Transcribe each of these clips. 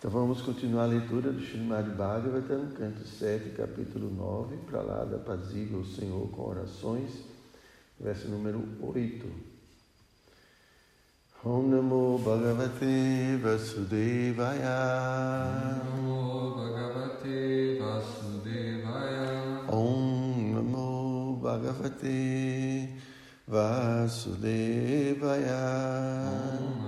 Então vamos continuar a leitura do Srimad Bhagavatam, canto 7, capítulo 9, para lá da Pazível o Senhor com orações, verso número 8. Om Namo Bhagavate Vasudevaya. Namo Bhagavate Vasudevaya. Om Namo Bhagavate Vasudevaya. Om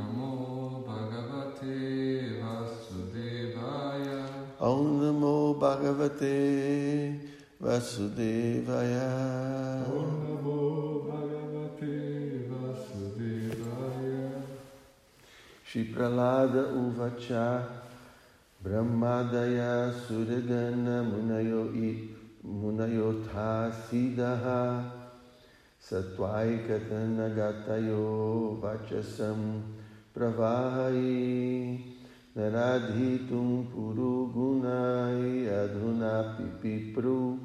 Namo Bhagavate Vasudevaya. Om Namo Bhagavate Vasudevaya. Shri Pralada Uvacha Brahmadaya Suragana Munayo Munayotha Siddhaha Satvaikatanagatayo Vachasam Pravahai Naradhitum Purugunai Adhuna Pipipru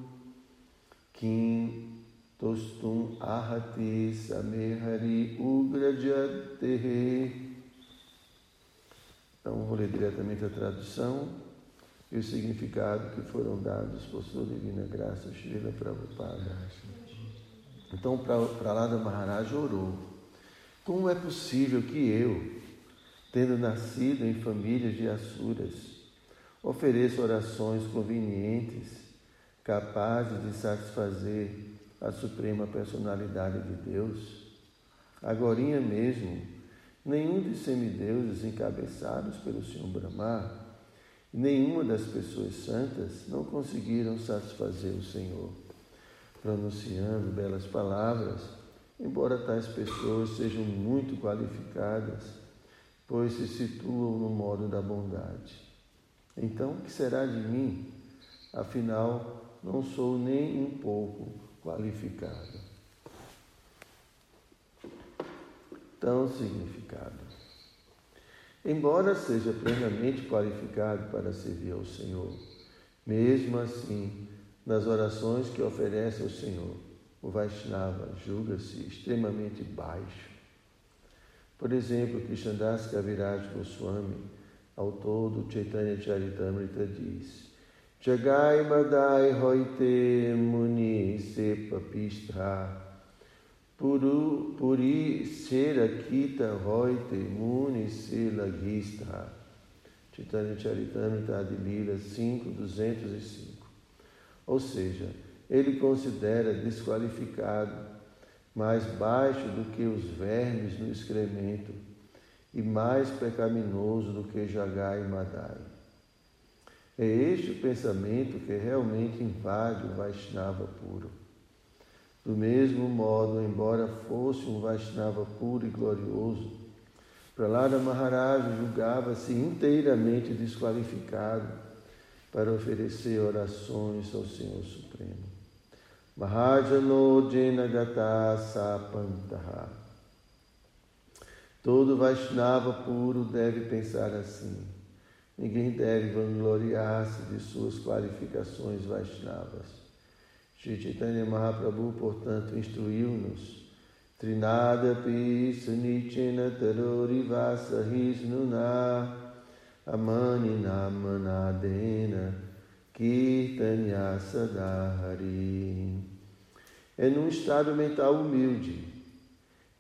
Kim Tostum Ahati Samehari Ugrajatehe então, vou ler diretamente a tradução e o significado que foram dados por sua divina graça, Srila Prabhupada. Então, Pralada Maharaj orou: Como é possível que eu, tendo nascido em famílias de Asuras, ofereça orações convenientes, capazes de satisfazer a suprema personalidade de Deus? Agorinha mesmo, Nenhum dos semideuses encabeçados pelo Senhor Brahma nenhuma das pessoas santas não conseguiram satisfazer o Senhor, pronunciando belas palavras, embora tais pessoas sejam muito qualificadas, pois se situam no modo da bondade. Então, o que será de mim? Afinal, não sou nem um pouco qualificado. tão significado. Embora seja plenamente qualificado para servir ao Senhor, mesmo assim, nas orações que oferece ao Senhor, o Vaishnava julga-se extremamente baixo. Por exemplo, Krishndas Kaviraj Goswami, autor do Chaitanya Charitamrita, diz Jagai Madai Hoite Muni Sepapistra Puru, puri sera kita roite muni sela gista. Chaitanya Charitamrita Adilila 5, 205. Ou seja, ele considera desqualificado, mais baixo do que os vermes no excremento e mais pecaminoso do que Jagai e Madai. É este o pensamento que realmente invade o Vaishnava puro. Do mesmo modo, embora fosse um Vaishnava puro e glorioso, Prahlada Maharaj julgava-se inteiramente desqualificado para oferecer orações ao Senhor Supremo. Mahajano Jenagata Sapantaha. Todo Vaishnava puro deve pensar assim. Ninguém deve vangloriar-se de suas qualificações Vaishnavas. Sri Chaitanya Mahaprabhu, portanto, instruiu-nos. Trinada sunichena tarorivasa hisnuna amani namanadena kirtanya sadahari. É num estado mental humilde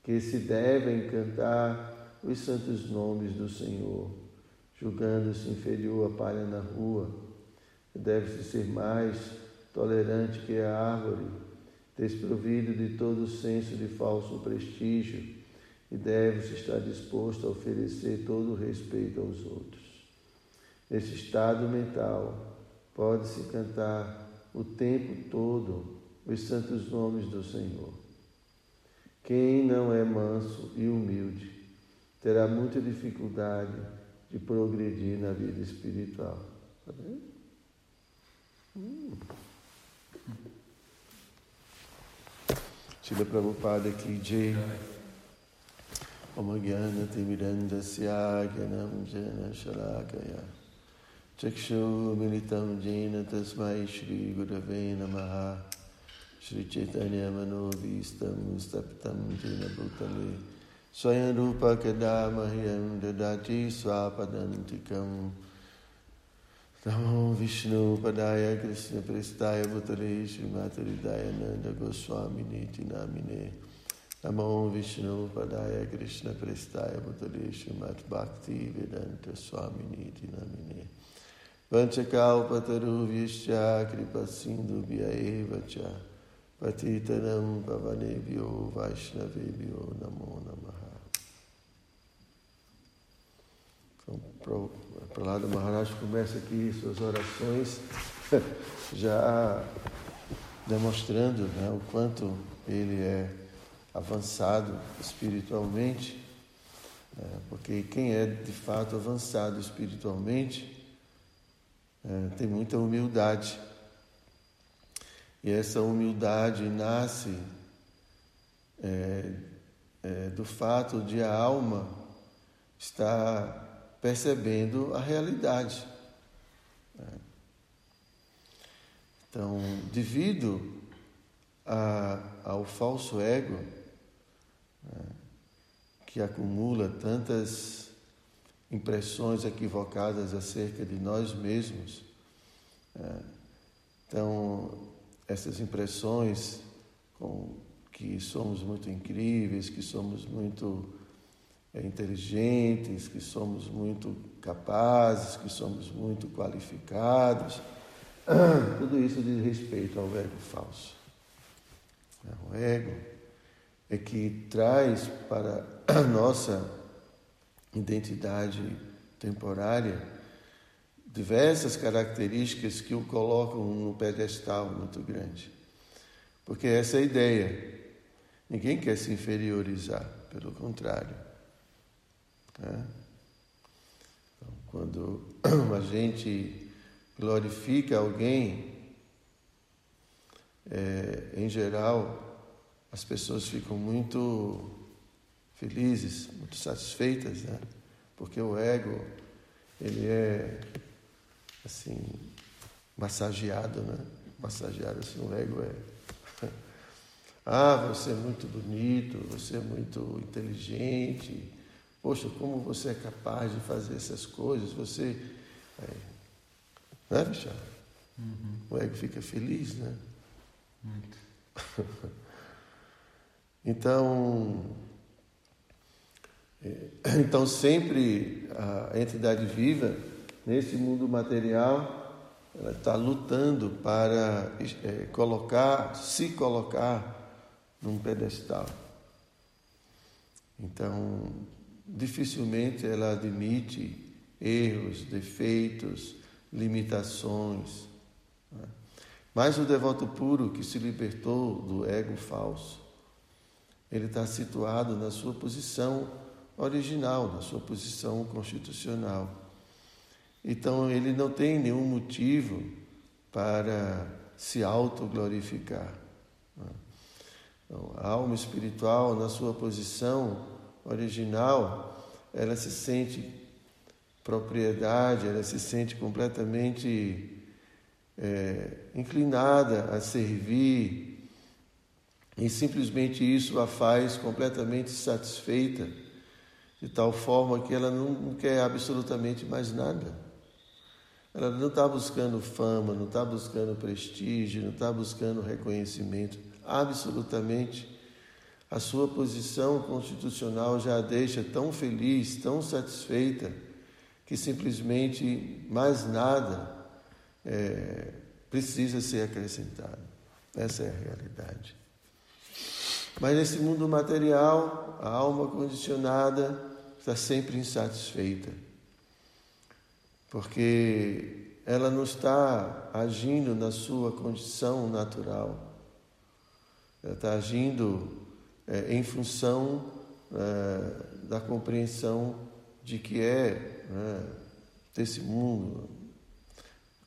que se devem cantar os santos nomes do Senhor, julgando-se inferior à palha na rua. Deve-se ser mais tolerante que a árvore, desprovido de todo senso de falso prestígio, e deve-se estar disposto a oferecer todo o respeito aos outros. Nesse estado mental, pode-se cantar o tempo todo os santos nomes do Senhor. Quem não é manso e humilde terá muita dificuldade de progredir na vida espiritual. Tá vendo? Hum. Srila Prabhupada ki jai. Om Jnana Timirandasya Jnanam Jana Shalakaya. चक्षुमिलितं जेन तस्मै श्रीगुरवे नमः। श्रीचैतन्यमनोभीष्टं स्तप्तं तेन भूतले स्वयं रूपकदा मह्यं ददाति स्वापदन्तिकं नमो विष्णुपदाय कृष्णप्रिस्ताय भूतले श्रीमातरिदाय नन्दगोस्वामिनेति नामिने नमो विष्णुपदाय कृष्णप्रिस्ताय भूतले श्रीमद्भक्तिवेदन्तस्वामिनीति नामिने Niti Namine Namo Vishnu Padaya Krishna Prestaya Bhutale Srimati Bhakti Vedanta Swami Niti Namine Vanchakalpataru Vishya Kripa Sindhu Vyaeva Cha Patitanam Pavanebhyo Vaishnavebhyo Namo Namaha. Então, Prahlada Maharaj começa aqui suas orações já demonstrando né, o quanto ele é avançado espiritualmente, né, porque quem é de fato avançado espiritualmente é, tem muita humildade. E essa humildade nasce é, é, do fato de a alma estar percebendo a realidade. Então, devido a, ao falso ego, né, que acumula tantas impressões equivocadas acerca de nós mesmos, né, então, essas impressões que somos muito incríveis, que somos muito é, inteligentes, que somos muito capazes, que somos muito qualificados. Tudo isso diz respeito ao ego falso. É, o ego é que traz para a nossa identidade temporária diversas características que o colocam no pedestal muito grande. Porque essa é a ideia. Ninguém quer se inferiorizar, pelo contrário. Né? Então, quando a gente glorifica alguém, é, em geral, as pessoas ficam muito felizes, muito satisfeitas, né? Porque o ego, ele é, assim, massageado, né? Massageado, assim, o ego é... ah, você é muito bonito, você é muito inteligente, Poxa, como você é capaz de fazer essas coisas? Você. É, né, Michel? Uhum. O ego fica feliz, né? Muito. então. É, então, sempre a entidade viva, nesse mundo material, ela está lutando para é, colocar, se colocar num pedestal. Então, dificilmente ela admite erros, defeitos, limitações. Né? Mas o devoto puro que se libertou do ego falso, ele está situado na sua posição original, na sua posição constitucional. Então ele não tem nenhum motivo para se autoglorificar. Então, a alma espiritual, na sua posição original, ela se sente propriedade, ela se sente completamente é, inclinada a servir, e simplesmente isso a faz completamente satisfeita, de tal forma que ela não quer absolutamente mais nada. Ela não está buscando fama, não está buscando prestígio, não está buscando reconhecimento, absolutamente a sua posição constitucional já a deixa tão feliz, tão satisfeita, que simplesmente mais nada é, precisa ser acrescentado. Essa é a realidade. Mas nesse mundo material, a alma condicionada está sempre insatisfeita, porque ela não está agindo na sua condição natural, ela está agindo é, em função é, da compreensão de que é né, desse mundo,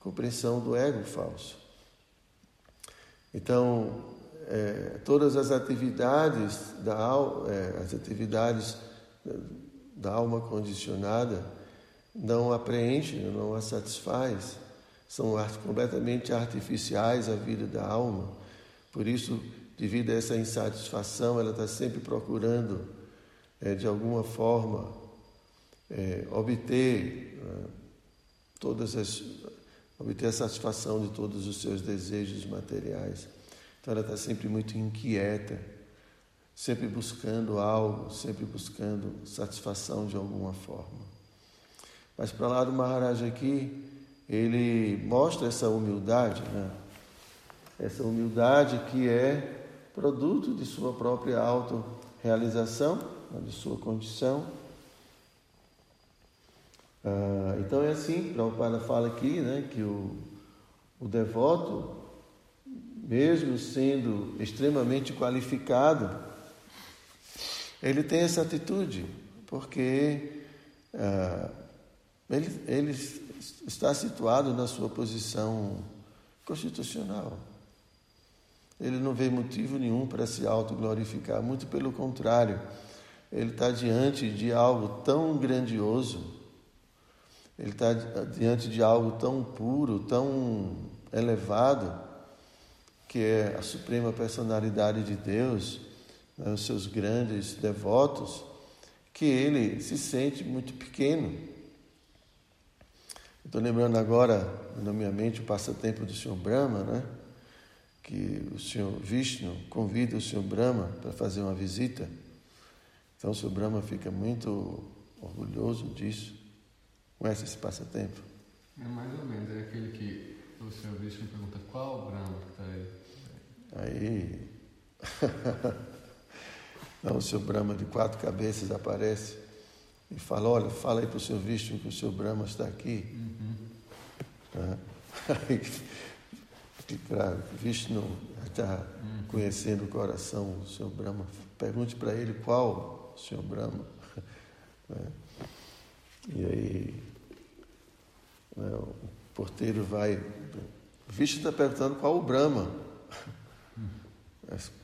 compreensão do ego falso. Então, é, todas as atividades da é, as atividades da alma condicionada não a não a satisfaz, são completamente artificiais a vida da alma. Por isso devido a essa insatisfação, ela está sempre procurando, é, de alguma forma, é, obter é, todas as, obter a satisfação de todos os seus desejos materiais. Então ela está sempre muito inquieta, sempre buscando algo, sempre buscando satisfação de alguma forma. Mas para lá do Maharaj aqui, ele mostra essa humildade, né? essa humildade que é produto de sua própria autorrealização, né? de sua condição. Ah, então é assim, Prabhupada fala aqui né, que o, o devoto, mesmo sendo extremamente qualificado, ele tem essa atitude, porque ah, ele, ele está situado na sua posição constitucional. Ele não vê motivo nenhum para se autoglorificar, muito pelo contrário, ele está diante de algo tão grandioso, ele está diante de algo tão puro, tão elevado, que é a suprema personalidade de Deus, né, os seus grandes devotos, que ele se sente muito pequeno Estou lembrando agora, na minha mente, o passatempo do Senhor Brahma, né? que o Senhor Vishnu convida o Senhor Brahma para fazer uma visita. Então o Senhor Brahma fica muito orgulhoso disso. Conhece esse passatempo? É mais ou menos, é aquele que o Senhor Vishnu pergunta qual Brahma que está aí. Aí. Não, o Senhor Brahma de quatro cabeças aparece e fala, olha, fala aí para o seu Vishnu que o seu Brahma está aqui. Uhum. Aí, claro, Vishnu está conhecendo o coração do seu Brahma. Pergunte para ele qual o seu Brahma. Né? E aí né, o porteiro vai. Vishnu está perguntando qual o Brahma.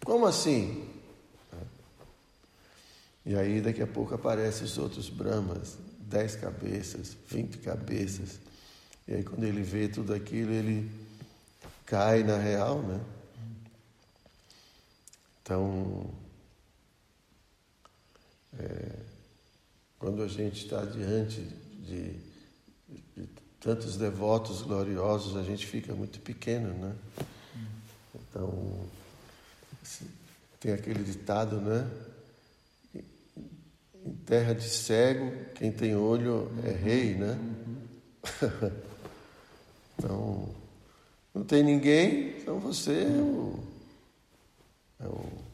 Como assim? E aí daqui a pouco aparecem os outros Brahmas, dez cabeças, vinte cabeças. E aí quando ele vê tudo aquilo, ele cai na real, né? Então, é, quando a gente está diante de, de, tantos devotos gloriosos, a gente fica muito pequeno, né? Então, tem aquele ditado, né? Em terra de cego, quem tem olho é rei, né? então, não tem ninguém, então você é o, é o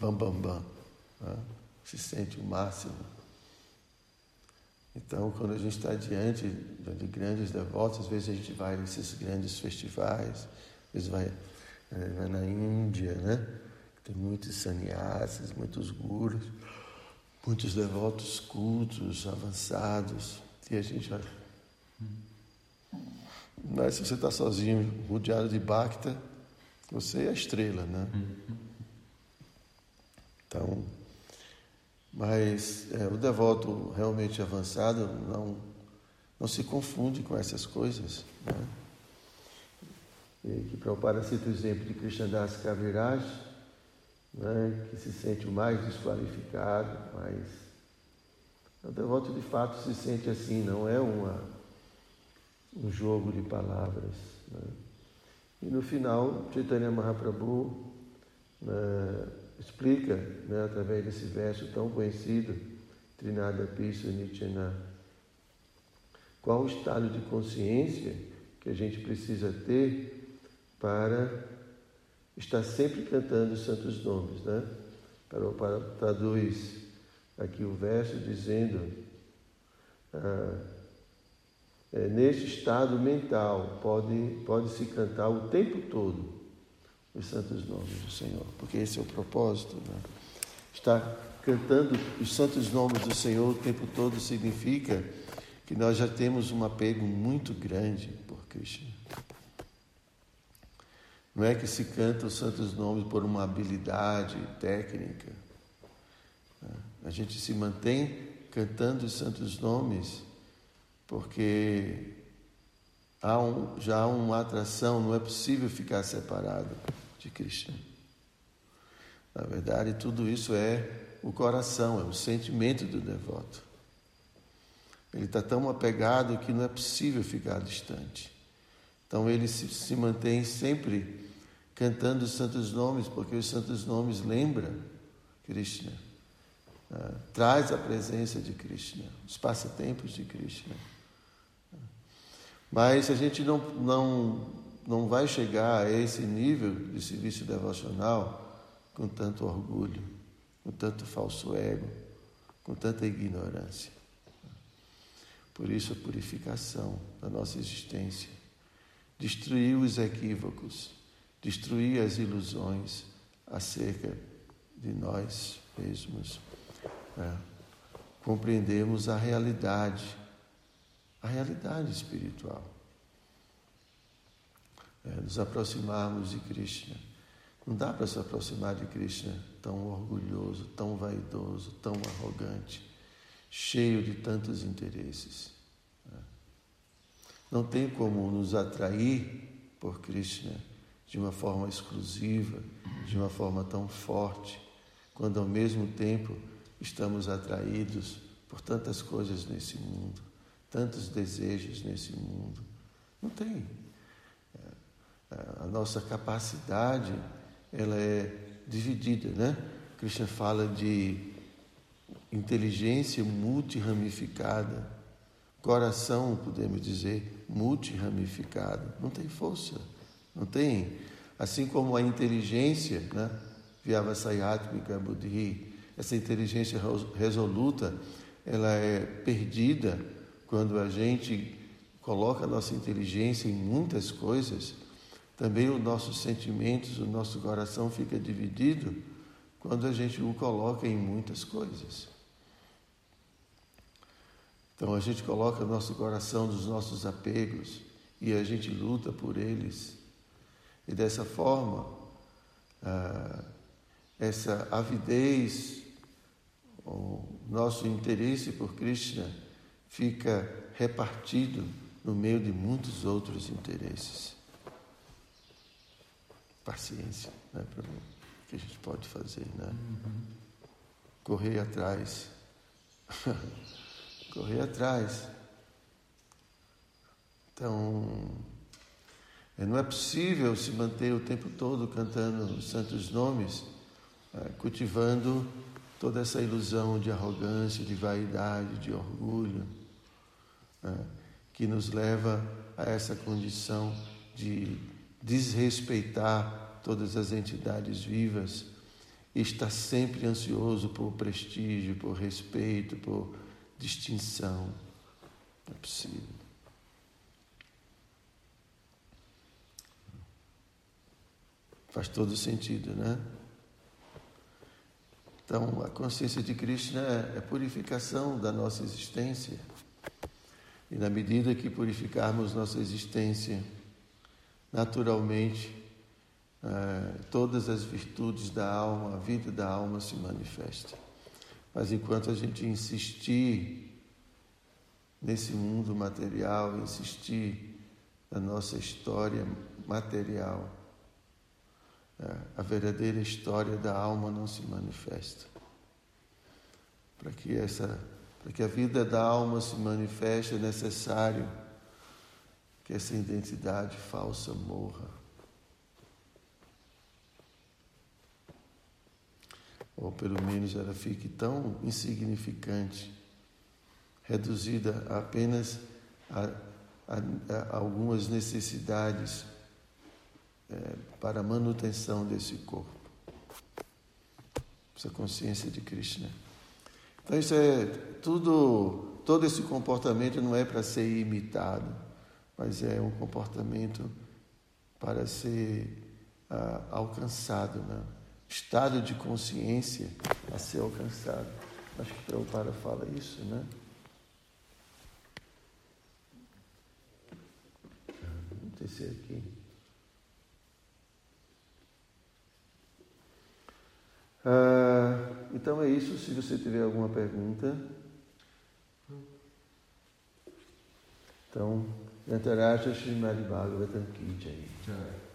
bambambam, bam, bam, né? se sente o máximo. Então, quando a gente está diante de grandes devotos, às vezes a gente vai nesses grandes festivais, às vezes vai, vai na Índia, né? Tem muitos sannyasis, muitos gurus muitos devotos cultos, avançados, e a gente vai. Mas se você está sozinho, rodeado de Bhakta, você é a estrela, né? Então, mas é, o devoto realmente avançado não, não se confunde com essas coisas, né? E que Prabhupada cita o exemplo de Krishnadas Kaviraj, né, que se sente o mais desqualificado, mas o devoto de fato se sente assim, não é uma, um jogo de palavras. Né? E no final, Chaitanya Mahaprabhu né, explica, né, através desse verso tão conhecido, Trinada Pisa Nityana, qual o estado de consciência que a gente precisa ter para está sempre cantando os santos nomes, né? Para, para traduz aqui o verso dizendo ah, é, neste estado mental pode pode se cantar o tempo todo os santos nomes do Senhor, porque esse é o propósito, né? Estar cantando os santos nomes do Senhor o tempo todo significa que nós já temos um apego muito grande por Cristo. Não é que se canta os santos nomes por uma habilidade técnica. A gente se mantém cantando os santos nomes porque há um, já há uma atração, não é possível ficar separado de Cristo. Na verdade, tudo isso é o coração, é o sentimento do devoto. Ele está tão apegado que não é possível ficar distante. Então ele se, se mantém sempre cantando os santos nomes, porque os santos nomes lembram Krishna, uh, traz a presença de Krishna, os passatempos de Krishna. Mas a gente não, não, não vai chegar a esse nível de serviço devocional com tanto orgulho, com tanto falso ego, com tanta ignorância. Por isso a purificação da nossa existência, destruir os equívocos, destruir as ilusões acerca de nós mesmos. É. Compreendemos a realidade, a realidade espiritual. É, nos aproximarmos de Krishna. Não dá para se aproximar de Krishna tão orgulhoso, tão vaidoso, tão arrogante, cheio de tantos interesses. É. Não tem como nos atrair por Krishna de uma forma exclusiva, de uma forma tão forte, quando ao mesmo tempo estamos atraídos por tantas coisas nesse mundo, tantos desejos nesse mundo. Não tem. É, a nossa capacidade, ela é dividida, né? Krishna fala de inteligência multiramificada, coração, podemos dizer, multiramificado. Não tem força. Não tem? Assim como a inteligência, né? Vyavasayatmika Buddhi, essa inteligência resoluta, ela é perdida quando a gente coloca a nossa inteligência em muitas coisas. Também os nossos sentimentos, o nosso coração fica dividido quando a gente o coloca em muitas coisas. Então a gente coloca o nosso coração nos nossos apegos e a gente luta por eles. E dessa forma, ah, essa avidez, o nosso interesse por Krishna fica repartido no meio de muitos outros interesses. Paciência, né, para o que a gente pode fazer, né? Correr atrás. Correr atrás. Então, não é possível se manter o tempo todo cantando os santos nomes, é, cultivando toda essa ilusão de arrogância, de vaidade, de orgulho, é, que nos leva a essa condição de desrespeitar todas as entidades vivas e estar sempre ansioso por prestígio, por respeito, por distinção. Não é possível. Faz todo sentido, né? Então, a consciência de Krishna é, é purificação da nossa existência. E na medida que purificarmos nossa existência, naturalmente, é, todas as virtudes da alma, a vida da alma se manifesta. Mas enquanto a gente insistir nesse mundo material, insistir na nossa história material, a verdadeira história da alma não se manifesta. Para que essa, para que a vida da alma se manifeste, é necessário que essa identidade falsa morra. Ou pelo menos ela fique tão insignificante, reduzida apenas a, a, a algumas necessidades é, para a manutenção desse corpo. Essa consciência de Krishna. Então isso é tudo, todo esse comportamento não é para ser imitado, mas é um comportamento para ser ah, alcançado, né? estado de consciência a ser alcançado. Acho que Prabhupada fala isso, né? Vamos descer aqui. Ah, então é isso. Se você tiver alguma pergunta. Então, Yantaraja Srimad Bhagavatam Ki Jai.